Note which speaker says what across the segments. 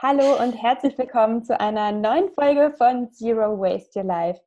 Speaker 1: Hallo und herzlich willkommen zu einer neuen Folge von Zero Waste Your Life.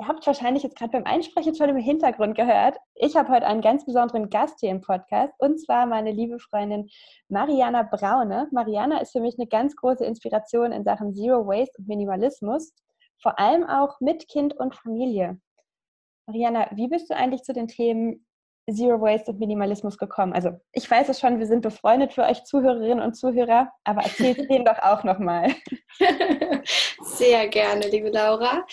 Speaker 1: Ihr habt wahrscheinlich jetzt gerade beim Einsprechen schon im Hintergrund gehört. Ich habe heute einen ganz besonderen Gast hier im Podcast und zwar meine liebe Freundin Mariana Braune. Mariana ist für mich eine ganz große Inspiration in Sachen Zero Waste und Minimalismus, vor allem auch mit Kind und Familie. Mariana, wie bist du eigentlich zu den Themen Zero Waste und Minimalismus gekommen? Also ich weiß es schon, wir sind befreundet für euch Zuhörerinnen und Zuhörer, aber erzählt denen doch auch nochmal.
Speaker 2: Sehr gerne, liebe Laura.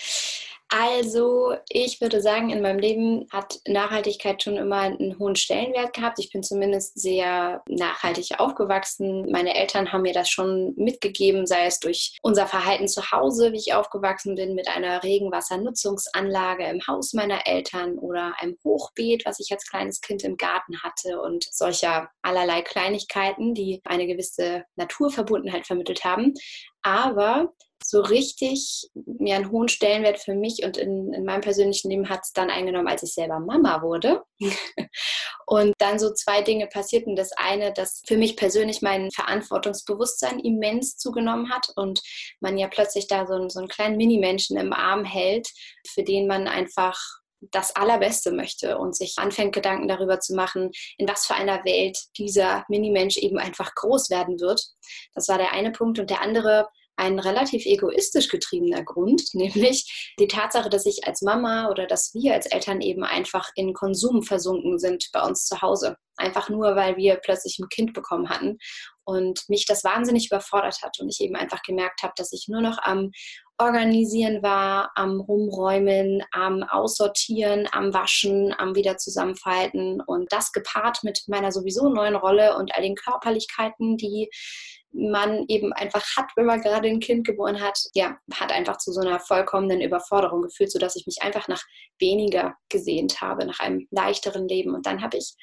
Speaker 2: Also, ich würde sagen, in meinem Leben hat Nachhaltigkeit schon immer einen hohen Stellenwert gehabt. Ich bin zumindest sehr nachhaltig aufgewachsen. Meine Eltern haben mir das schon mitgegeben, sei es durch unser Verhalten zu Hause, wie ich aufgewachsen bin, mit einer Regenwassernutzungsanlage im Haus meiner Eltern oder einem Hochbeet, was ich als kleines Kind im Garten hatte und solcher allerlei Kleinigkeiten, die eine gewisse Naturverbundenheit vermittelt haben. Aber so richtig mir einen hohen Stellenwert für mich und in, in meinem persönlichen Leben hat es dann eingenommen, als ich selber Mama wurde. und dann so zwei Dinge passierten. Das eine, dass für mich persönlich mein Verantwortungsbewusstsein immens zugenommen hat und man ja plötzlich da so, so einen kleinen Mini-Menschen im Arm hält, für den man einfach das Allerbeste möchte und sich anfängt, Gedanken darüber zu machen, in was für einer Welt dieser Minimensch eben einfach groß werden wird. Das war der eine Punkt. Und der andere ein relativ egoistisch getriebener Grund, nämlich die Tatsache, dass ich als Mama oder dass wir als Eltern eben einfach in Konsum versunken sind bei uns zu Hause. Einfach nur, weil wir plötzlich ein Kind bekommen hatten und mich das wahnsinnig überfordert hat und ich eben einfach gemerkt habe, dass ich nur noch am Organisieren war, am Rumräumen, am Aussortieren, am Waschen, am wieder zusammenfalten und das gepaart mit meiner sowieso neuen Rolle und all den Körperlichkeiten, die man eben einfach hat, wenn man gerade ein Kind geboren hat, ja, hat einfach zu so einer vollkommenen Überforderung geführt, sodass ich mich einfach nach weniger gesehnt habe, nach einem leichteren Leben. Und dann habe ich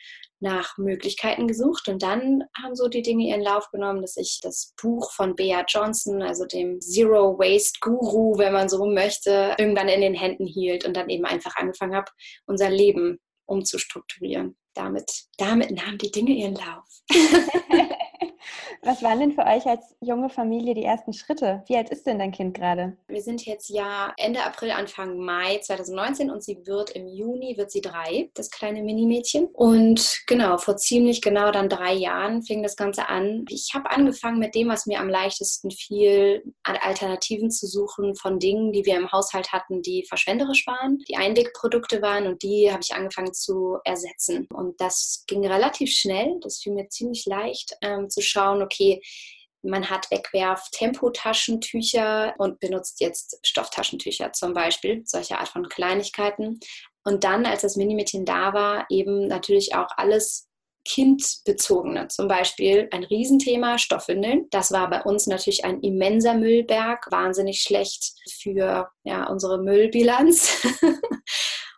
Speaker 2: nach Möglichkeiten gesucht und dann haben so die Dinge ihren Lauf genommen, dass ich das Buch von Bea Johnson, also dem Zero Waste Guru, wenn man so möchte, irgendwann in den Händen hielt und dann eben einfach angefangen habe, unser Leben umzustrukturieren. Damit, damit nahmen die Dinge ihren Lauf.
Speaker 1: Was waren denn für euch als junge Familie die ersten Schritte? Wie alt ist denn dein Kind gerade?
Speaker 2: Wir sind jetzt ja Ende April, Anfang Mai 2019 und sie wird im Juni, wird sie drei, das kleine Minimädchen. Und genau, vor ziemlich genau dann drei Jahren fing das Ganze an. Ich habe angefangen mit dem, was mir am leichtesten fiel, an Alternativen zu suchen von Dingen, die wir im Haushalt hatten, die verschwenderisch waren, die Einwegprodukte waren und die habe ich angefangen zu ersetzen. Und das ging relativ schnell, das fiel mir ziemlich leicht ähm, zu schauen, okay, man hat Wegwerf-Tempotaschentücher und benutzt jetzt Stofftaschentücher zum Beispiel, solche Art von Kleinigkeiten. Und dann, als das Minimädchen da war, eben natürlich auch alles kindbezogene. Zum Beispiel ein Riesenthema, Stoffwindeln. Das war bei uns natürlich ein immenser Müllberg, wahnsinnig schlecht für ja, unsere Müllbilanz.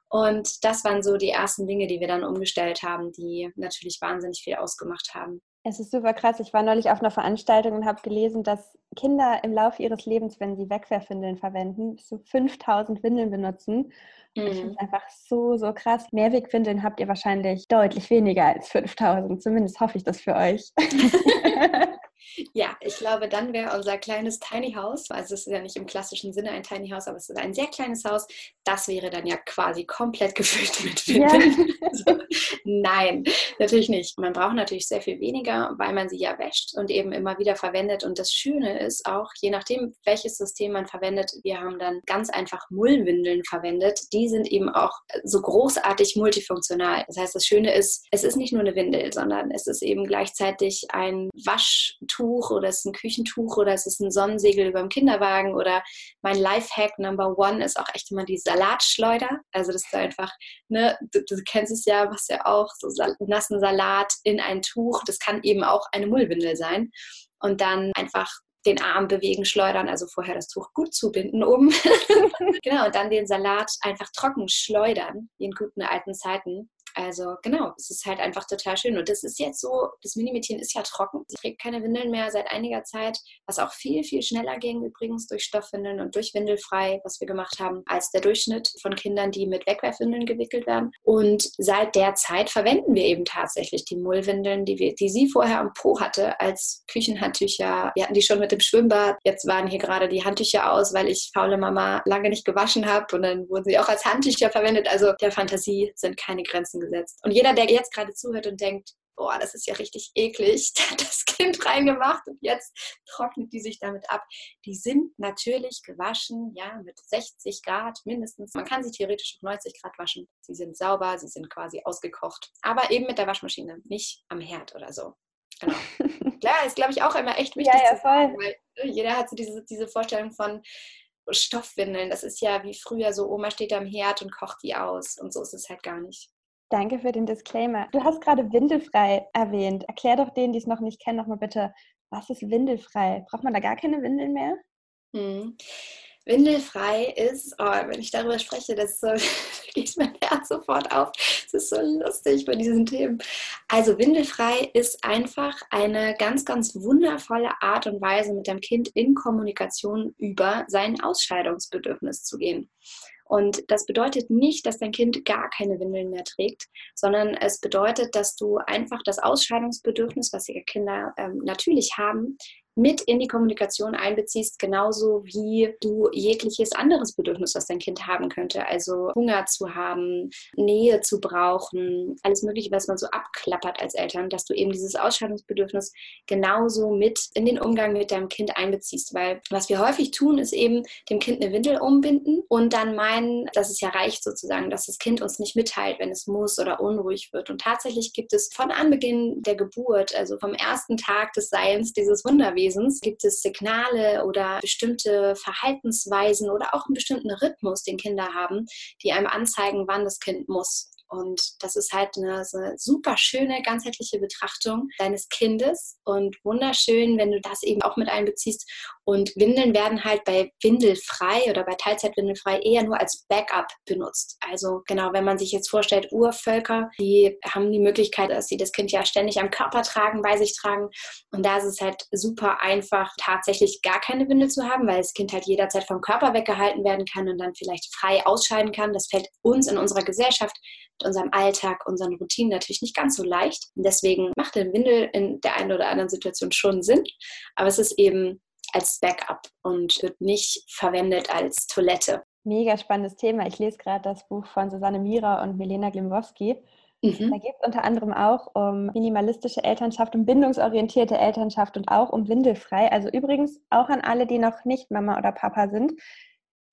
Speaker 2: Und das waren so die ersten Dinge, die wir dann umgestellt haben, die natürlich wahnsinnig viel ausgemacht haben.
Speaker 1: Es ist super krass. Ich war neulich auf einer Veranstaltung und habe gelesen, dass Kinder im Laufe ihres Lebens, wenn sie Wegwerfwindeln verwenden, bis zu 5000 Windeln benutzen. Mhm. Ich finde es einfach so, so krass. Mehrwegwindeln habt ihr wahrscheinlich deutlich weniger als 5000. Zumindest hoffe ich das für euch.
Speaker 2: Ja, ich glaube, dann wäre unser kleines Tiny House, also es ist ja nicht im klassischen Sinne ein Tiny House, aber es ist ein sehr kleines Haus, das wäre dann ja quasi komplett gefüllt mit Windeln. Ja. also, nein, natürlich nicht. Man braucht natürlich sehr viel weniger, weil man sie ja wäscht und eben immer wieder verwendet. Und das Schöne ist auch, je nachdem, welches System man verwendet, wir haben dann ganz einfach Mullwindeln verwendet. Die sind eben auch so großartig multifunktional. Das heißt, das Schöne ist, es ist nicht nur eine Windel, sondern es ist eben gleichzeitig ein Waschtuch Tuch oder es ist ein Küchentuch oder es ist ein Sonnensegel über dem Kinderwagen oder mein Lifehack Number One ist auch echt immer die Salatschleuder. Also das ist einfach, ne, du, du kennst es ja, was ja auch, so nassen Salat in ein Tuch. Das kann eben auch eine Mullwindel sein. Und dann einfach den Arm bewegen, schleudern, also vorher das Tuch gut zubinden oben. genau, und dann den Salat einfach trocken schleudern, in guten alten Zeiten. Also genau, es ist halt einfach total schön. Und das ist jetzt so, das Minimädchen ist ja trocken. Sie trägt keine Windeln mehr seit einiger Zeit, was auch viel, viel schneller ging übrigens durch Stoffwindeln und durch Windelfrei, was wir gemacht haben, als der Durchschnitt von Kindern, die mit Wegwerfwindeln gewickelt werden. Und seit der Zeit verwenden wir eben tatsächlich die Mullwindeln, die, wir, die sie vorher am Po hatte, als Küchenhandtücher. Wir hatten die schon mit dem Schwimmbad. Jetzt waren hier gerade die Handtücher aus, weil ich faule Mama lange nicht gewaschen habe. Und dann wurden sie auch als Handtücher verwendet. Also der Fantasie sind keine Grenzen gesetzt. Und jeder, der jetzt gerade zuhört und denkt, boah, das ist ja richtig eklig, da hat das Kind reingemacht und jetzt trocknet die sich damit ab. Die sind natürlich gewaschen, ja, mit 60 Grad mindestens. Man kann sie theoretisch auf 90 Grad waschen. Sie sind sauber, sie sind quasi ausgekocht. Aber eben mit der Waschmaschine, nicht am Herd oder so. Genau. Klar, ist, glaube ich, auch immer echt wichtig ja, ja, zu sagen, weil ne, jeder hat so diese, diese Vorstellung von, Stoffwindeln. Das ist ja wie früher so, Oma steht am Herd und kocht die aus. Und so ist es halt gar nicht.
Speaker 1: Danke für den Disclaimer. Du hast gerade windelfrei erwähnt. Erklär doch denen, die es noch nicht kennen, nochmal bitte, was ist windelfrei? Braucht man da gar keine Windeln mehr?
Speaker 2: Hm. Windelfrei ist, oh, wenn ich darüber spreche, das so, geht mein Herz sofort auf. Es ist so lustig bei diesen Themen. Also Windelfrei ist einfach eine ganz, ganz wundervolle Art und Weise, mit dem Kind in Kommunikation über sein Ausscheidungsbedürfnis zu gehen. Und das bedeutet nicht, dass dein Kind gar keine Windeln mehr trägt, sondern es bedeutet, dass du einfach das Ausscheidungsbedürfnis, was ihre Kinder ähm, natürlich haben, mit in die Kommunikation einbeziehst, genauso wie du jegliches anderes Bedürfnis, was dein Kind haben könnte. Also Hunger zu haben, Nähe zu brauchen, alles Mögliche, was man so abklappert als Eltern, dass du eben dieses Ausscheidungsbedürfnis genauso mit in den Umgang mit deinem Kind einbeziehst. Weil was wir häufig tun, ist eben dem Kind eine Windel umbinden und dann meinen, dass es ja reicht sozusagen, dass das Kind uns nicht mitteilt, wenn es muss oder unruhig wird. Und tatsächlich gibt es von Anbeginn der Geburt, also vom ersten Tag des Seins dieses Wunderwesen, Lebewesens gibt es Signale oder bestimmte Verhaltensweisen oder auch einen bestimmten Rhythmus, den Kinder haben, die einem anzeigen, wann das Kind muss. Und das ist halt eine, so eine super schöne, ganzheitliche Betrachtung deines Kindes und wunderschön, wenn du das eben auch mit einbeziehst. Und Windeln werden halt bei Windelfrei oder bei Teilzeitwindelfrei eher nur als Backup benutzt. Also genau, wenn man sich jetzt vorstellt, Urvölker, die haben die Möglichkeit, dass sie das Kind ja ständig am Körper tragen, bei sich tragen. Und da ist es halt super einfach, tatsächlich gar keine Windel zu haben, weil das Kind halt jederzeit vom Körper weggehalten werden kann und dann vielleicht frei ausscheiden kann. Das fällt uns in unserer Gesellschaft unserem Alltag, unseren Routinen natürlich nicht ganz so leicht. Und deswegen macht der Windel in der einen oder anderen Situation schon Sinn, aber es ist eben als Backup und wird nicht verwendet als Toilette.
Speaker 1: Mega spannendes Thema. Ich lese gerade das Buch von Susanne Mira und Milena Glimwowski. Mhm. Da geht es unter anderem auch um minimalistische Elternschaft, um bindungsorientierte Elternschaft und auch um Windelfrei. Also übrigens auch an alle, die noch nicht Mama oder Papa sind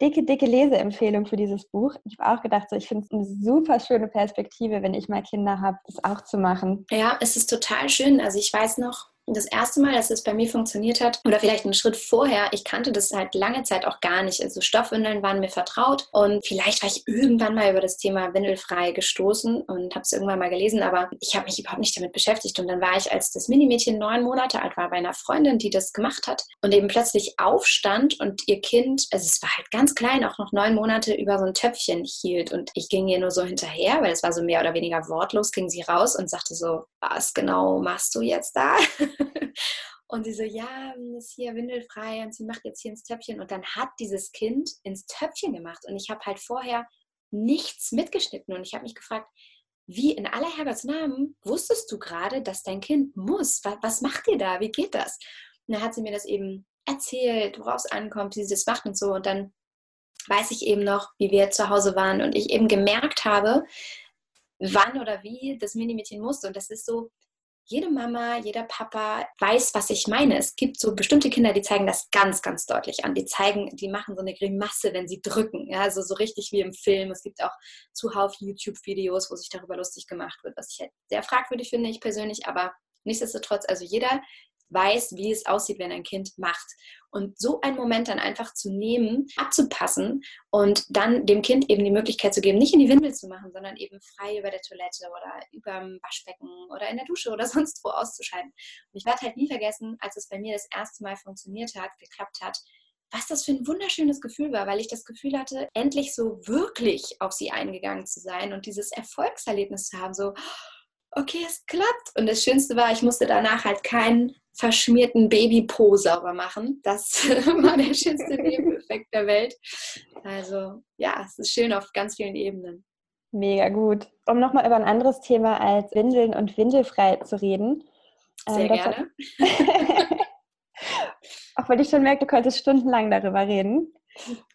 Speaker 1: dicke, dicke Leseempfehlung für dieses Buch. Ich habe auch gedacht, so, ich finde es eine super schöne Perspektive, wenn ich mal Kinder habe, das auch zu machen.
Speaker 2: Ja, es ist total schön. Also ich weiß noch, das erste Mal, dass es bei mir funktioniert hat, oder vielleicht einen Schritt vorher, ich kannte das halt lange Zeit auch gar nicht. Also Stoffwindeln waren mir vertraut und vielleicht war ich irgendwann mal über das Thema Windelfrei gestoßen und habe es irgendwann mal gelesen, aber ich habe mich überhaupt nicht damit beschäftigt. Und dann war ich, als das Minimädchen neun Monate alt war, bei einer Freundin, die das gemacht hat und eben plötzlich aufstand und ihr Kind, also es war halt ganz klein, auch noch neun Monate über so ein Töpfchen hielt und ich ging ihr nur so hinterher, weil es war so mehr oder weniger wortlos, ging sie raus und sagte so, was genau machst du jetzt da? und sie so, ja, ist hier windelfrei und sie macht jetzt hier ins Töpfchen. Und dann hat dieses Kind ins Töpfchen gemacht. Und ich habe halt vorher nichts mitgeschnitten. Und ich habe mich gefragt, wie in aller Herrgottsnamen wusstest du gerade, dass dein Kind muss? Was, was macht ihr da? Wie geht das? Und dann hat sie mir das eben erzählt, worauf es ankommt, wie sie das macht und so. Und dann weiß ich eben noch, wie wir zu Hause waren und ich eben gemerkt habe, wann oder wie das Minimädchen musste. Und das ist so, jede Mama, jeder Papa weiß, was ich meine. Es gibt so bestimmte Kinder, die zeigen das ganz, ganz deutlich an. Die zeigen, die machen so eine Grimasse, wenn sie drücken. Ja, also so richtig wie im Film. Es gibt auch zuhauf YouTube-Videos, wo sich darüber lustig gemacht wird, was ich halt sehr fragwürdig finde, ich persönlich. Aber nichtsdestotrotz, also jeder weiß, wie es aussieht, wenn ein Kind macht. Und so einen Moment dann einfach zu nehmen, abzupassen und dann dem Kind eben die Möglichkeit zu geben, nicht in die Windel zu machen, sondern eben frei über der Toilette oder über dem Waschbecken oder in der Dusche oder sonst wo auszuscheiden. Und ich werde halt nie vergessen, als es bei mir das erste Mal funktioniert hat, geklappt hat, was das für ein wunderschönes Gefühl war, weil ich das Gefühl hatte, endlich so wirklich auf sie eingegangen zu sein und dieses Erfolgserlebnis zu haben, so, okay, es klappt. Und das Schönste war, ich musste danach halt keinen verschmierten Babypo sauber machen. Das war der schönste Nebeneffekt der Welt. Also ja, es ist schön auf ganz vielen Ebenen.
Speaker 1: Mega gut. Um nochmal über ein anderes Thema als Windeln und Windelfrei zu reden.
Speaker 2: Sehr ähm, gerne.
Speaker 1: auch weil ich schon merke, du könntest stundenlang darüber reden.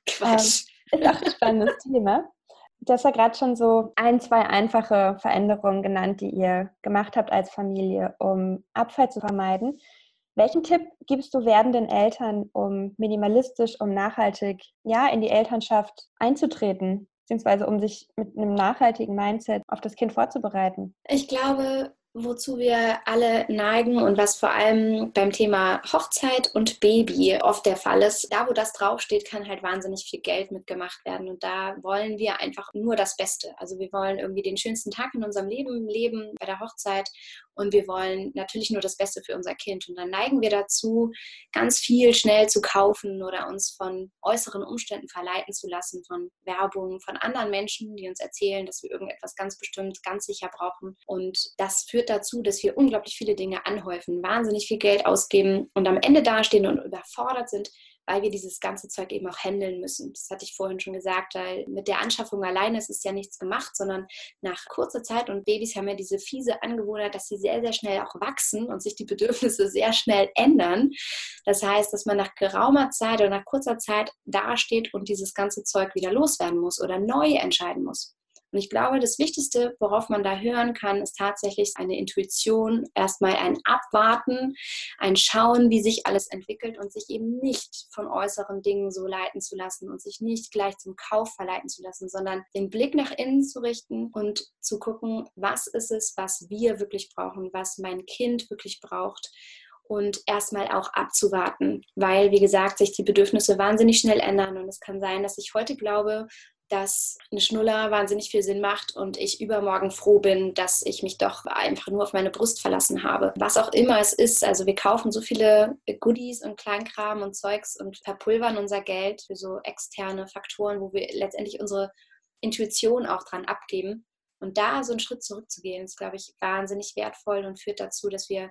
Speaker 2: Quatsch.
Speaker 1: Ähm, ist auch ein spannendes Thema. Du hast ja gerade schon so ein, zwei einfache Veränderungen genannt, die ihr gemacht habt als Familie, um Abfall zu vermeiden. Welchen Tipp gibst du werdenden Eltern, um minimalistisch, um nachhaltig ja, in die Elternschaft einzutreten, beziehungsweise um sich mit einem nachhaltigen Mindset auf das Kind vorzubereiten?
Speaker 2: Ich glaube, wozu wir alle neigen und was vor allem beim Thema Hochzeit und Baby oft der Fall ist. Da, wo das draufsteht, kann halt wahnsinnig viel Geld mitgemacht werden. Und da wollen wir einfach nur das Beste. Also wir wollen irgendwie den schönsten Tag in unserem Leben leben bei der Hochzeit und wir wollen natürlich nur das Beste für unser Kind. Und dann neigen wir dazu, ganz viel schnell zu kaufen oder uns von äußeren Umständen verleiten zu lassen, von Werbung, von anderen Menschen, die uns erzählen, dass wir irgendetwas ganz bestimmt, ganz sicher brauchen. Und das führt dazu, dass wir unglaublich viele Dinge anhäufen, wahnsinnig viel Geld ausgeben und am Ende dastehen und überfordert sind weil wir dieses ganze Zeug eben auch handeln müssen. Das hatte ich vorhin schon gesagt, weil mit der Anschaffung alleine ist es ja nichts gemacht, sondern nach kurzer Zeit und Babys haben ja diese fiese Angewohnheit, dass sie sehr, sehr schnell auch wachsen und sich die Bedürfnisse sehr schnell ändern. Das heißt, dass man nach geraumer Zeit oder nach kurzer Zeit dasteht und dieses ganze Zeug wieder loswerden muss oder neu entscheiden muss. Und ich glaube, das Wichtigste, worauf man da hören kann, ist tatsächlich eine Intuition, erstmal ein Abwarten, ein Schauen, wie sich alles entwickelt und sich eben nicht von äußeren Dingen so leiten zu lassen und sich nicht gleich zum Kauf verleiten zu lassen, sondern den Blick nach innen zu richten und zu gucken, was ist es, was wir wirklich brauchen, was mein Kind wirklich braucht und erstmal auch abzuwarten, weil, wie gesagt, sich die Bedürfnisse wahnsinnig schnell ändern und es kann sein, dass ich heute glaube, dass eine Schnuller wahnsinnig viel Sinn macht und ich übermorgen froh bin, dass ich mich doch einfach nur auf meine Brust verlassen habe. Was auch immer es ist, also wir kaufen so viele Goodies und Kleinkram und Zeugs und verpulvern unser Geld für so externe Faktoren, wo wir letztendlich unsere Intuition auch dran abgeben. Und da so einen Schritt zurückzugehen, ist, glaube ich, wahnsinnig wertvoll und führt dazu, dass wir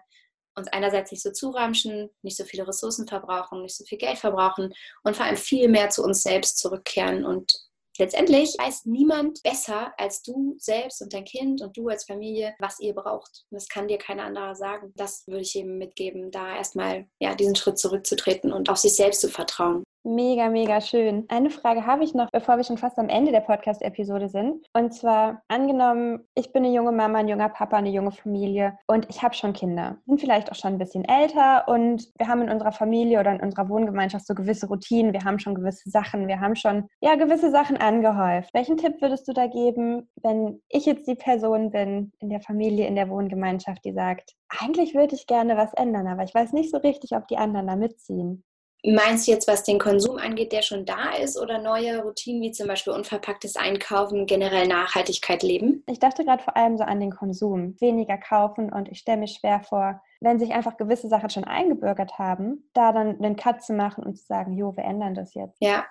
Speaker 2: uns einerseits nicht so zuramschen, nicht so viele Ressourcen verbrauchen, nicht so viel Geld verbrauchen und vor allem viel mehr zu uns selbst zurückkehren und letztendlich weiß niemand besser als du selbst und dein Kind und du als Familie, was ihr braucht. Und das kann dir keiner anderer sagen. Das würde ich eben mitgeben, da erstmal ja, diesen Schritt zurückzutreten und auf sich selbst zu vertrauen.
Speaker 1: Mega, mega schön. Eine Frage habe ich noch, bevor wir schon fast am Ende der Podcast-Episode sind. Und zwar, angenommen, ich bin eine junge Mama, ein junger Papa, eine junge Familie und ich habe schon Kinder, bin vielleicht auch schon ein bisschen älter und wir haben in unserer Familie oder in unserer Wohngemeinschaft so gewisse Routinen, wir haben schon gewisse Sachen, wir haben schon, ja, gewisse Sachen angehäuft. Welchen Tipp würdest du da geben, wenn ich jetzt die Person bin in der Familie, in der Wohngemeinschaft, die sagt, eigentlich würde ich gerne was ändern, aber ich weiß nicht so richtig, ob die anderen da mitziehen?
Speaker 2: Meinst du jetzt, was den Konsum angeht, der schon da ist oder neue Routinen wie zum Beispiel unverpacktes Einkaufen, generell Nachhaltigkeit leben?
Speaker 1: Ich dachte gerade vor allem so an den Konsum. Weniger kaufen und ich stelle mir schwer vor, wenn sich einfach gewisse Sachen schon eingebürgert haben, da dann einen Cut zu machen und zu sagen, jo, wir ändern das jetzt.
Speaker 2: Ja,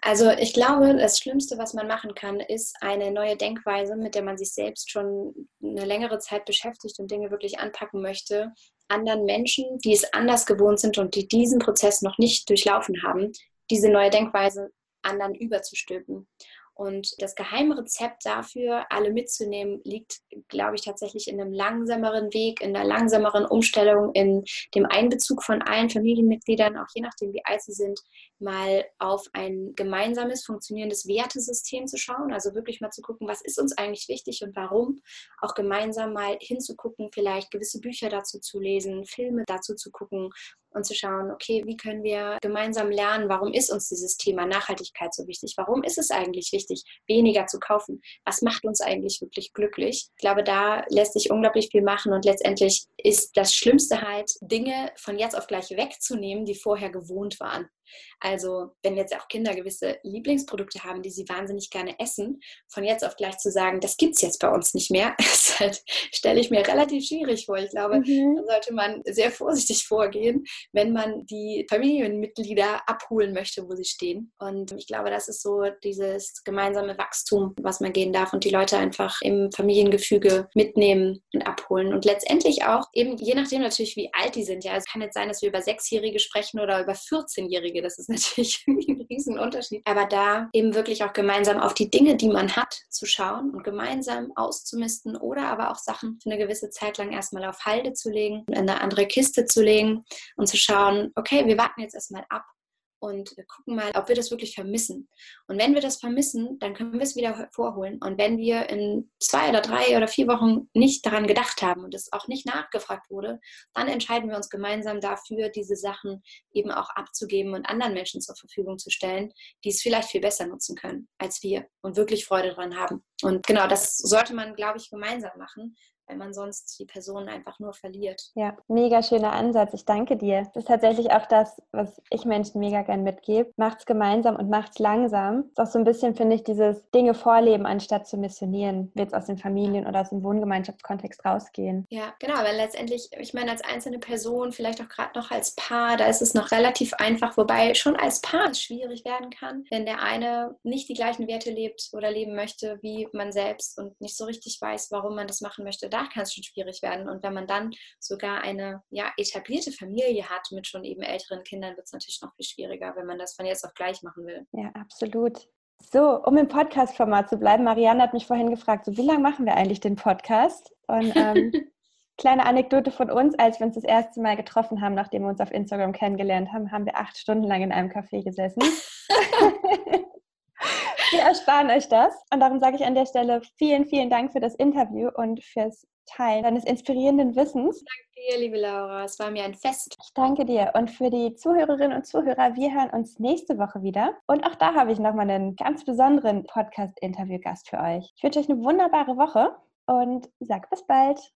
Speaker 2: also ich glaube, das Schlimmste, was man machen kann, ist eine neue Denkweise, mit der man sich selbst schon eine längere Zeit beschäftigt und Dinge wirklich anpacken möchte, anderen Menschen, die es anders gewohnt sind und die diesen Prozess noch nicht durchlaufen haben, diese neue Denkweise anderen überzustülpen. Und das geheime Rezept dafür, alle mitzunehmen, liegt, glaube ich, tatsächlich in einem langsameren Weg, in einer langsameren Umstellung, in dem Einbezug von allen Familienmitgliedern, auch je nachdem, wie alt sie sind, mal auf ein gemeinsames, funktionierendes Wertesystem zu schauen. Also wirklich mal zu gucken, was ist uns eigentlich wichtig und warum. Auch gemeinsam mal hinzugucken, vielleicht gewisse Bücher dazu zu lesen, Filme dazu zu gucken und zu schauen, okay, wie können wir gemeinsam lernen, warum ist uns dieses Thema Nachhaltigkeit so wichtig? Warum ist es eigentlich wichtig, weniger zu kaufen? Was macht uns eigentlich wirklich glücklich? Ich glaube, da lässt sich unglaublich viel machen und letztendlich ist das Schlimmste halt, Dinge von jetzt auf gleich wegzunehmen, die vorher gewohnt waren. Also wenn jetzt auch Kinder gewisse Lieblingsprodukte haben, die sie wahnsinnig gerne essen, von jetzt auf gleich zu sagen, das gibt es jetzt bei uns nicht mehr, halt, stelle ich mir relativ schwierig vor. Ich glaube, mhm. da sollte man sehr vorsichtig vorgehen, wenn man die Familienmitglieder abholen möchte, wo sie stehen. Und ich glaube, das ist so dieses gemeinsame Wachstum, was man gehen darf und die Leute einfach im Familiengefüge mitnehmen und abholen. Und letztendlich auch eben, je nachdem natürlich, wie alt die sind. Ja, es kann jetzt sein, dass wir über Sechsjährige sprechen oder über 14-Jährige. Das ist natürlich ein Riesenunterschied. Aber da eben wirklich auch gemeinsam auf die Dinge, die man hat, zu schauen und gemeinsam auszumisten oder aber auch Sachen für eine gewisse Zeit lang erstmal auf Halde zu legen, in eine andere Kiste zu legen und zu schauen, okay, wir warten jetzt erstmal ab und gucken mal, ob wir das wirklich vermissen. Und wenn wir das vermissen, dann können wir es wieder hervorholen. Und wenn wir in zwei oder drei oder vier Wochen nicht daran gedacht haben und es auch nicht nachgefragt wurde, dann entscheiden wir uns gemeinsam dafür, diese Sachen eben auch abzugeben und anderen Menschen zur Verfügung zu stellen, die es vielleicht viel besser nutzen können als wir und wirklich Freude daran haben. Und genau, das sollte man, glaube ich, gemeinsam machen, weil man sonst die Person einfach nur verliert.
Speaker 1: Ja, mega schöner Ansatz. Ich danke dir. Das ist tatsächlich auch das, was ich Menschen mega gern mitgebe. Macht's gemeinsam und macht's langsam. Das ist auch so ein bisschen, finde ich, dieses Dinge vorleben, anstatt zu missionieren. Wird es aus den Familien oder aus dem Wohngemeinschaftskontext rausgehen.
Speaker 2: Ja, genau, weil letztendlich, ich meine, als einzelne Person, vielleicht auch gerade noch als Paar, da ist es noch relativ einfach, wobei schon als Paar es schwierig werden kann, wenn der eine nicht die gleichen Werte lebt oder leben möchte wie man selbst und nicht so richtig weiß, warum man das machen möchte da kann es schon schwierig werden. Und wenn man dann sogar eine ja, etablierte Familie hat mit schon eben älteren Kindern, wird es natürlich noch viel schwieriger, wenn man das von jetzt auf gleich machen will.
Speaker 1: Ja, absolut. So, um im Podcast-Format zu bleiben, Marianne hat mich vorhin gefragt, so wie lange machen wir eigentlich den Podcast? Und ähm, kleine Anekdote von uns, als wir uns das erste Mal getroffen haben, nachdem wir uns auf Instagram kennengelernt haben, haben wir acht Stunden lang in einem Café gesessen. wir ersparen euch das. Und darum sage ich an der Stelle vielen, vielen Dank für das Interview und fürs Teilen deines inspirierenden Wissens.
Speaker 2: Danke dir, liebe Laura. Es war mir ein Fest.
Speaker 1: Ich danke dir. Und für die Zuhörerinnen und Zuhörer, wir hören uns nächste Woche wieder. Und auch da habe ich nochmal einen ganz besonderen Podcast-Interview-Gast für euch. Ich wünsche euch eine wunderbare Woche und sag bis bald.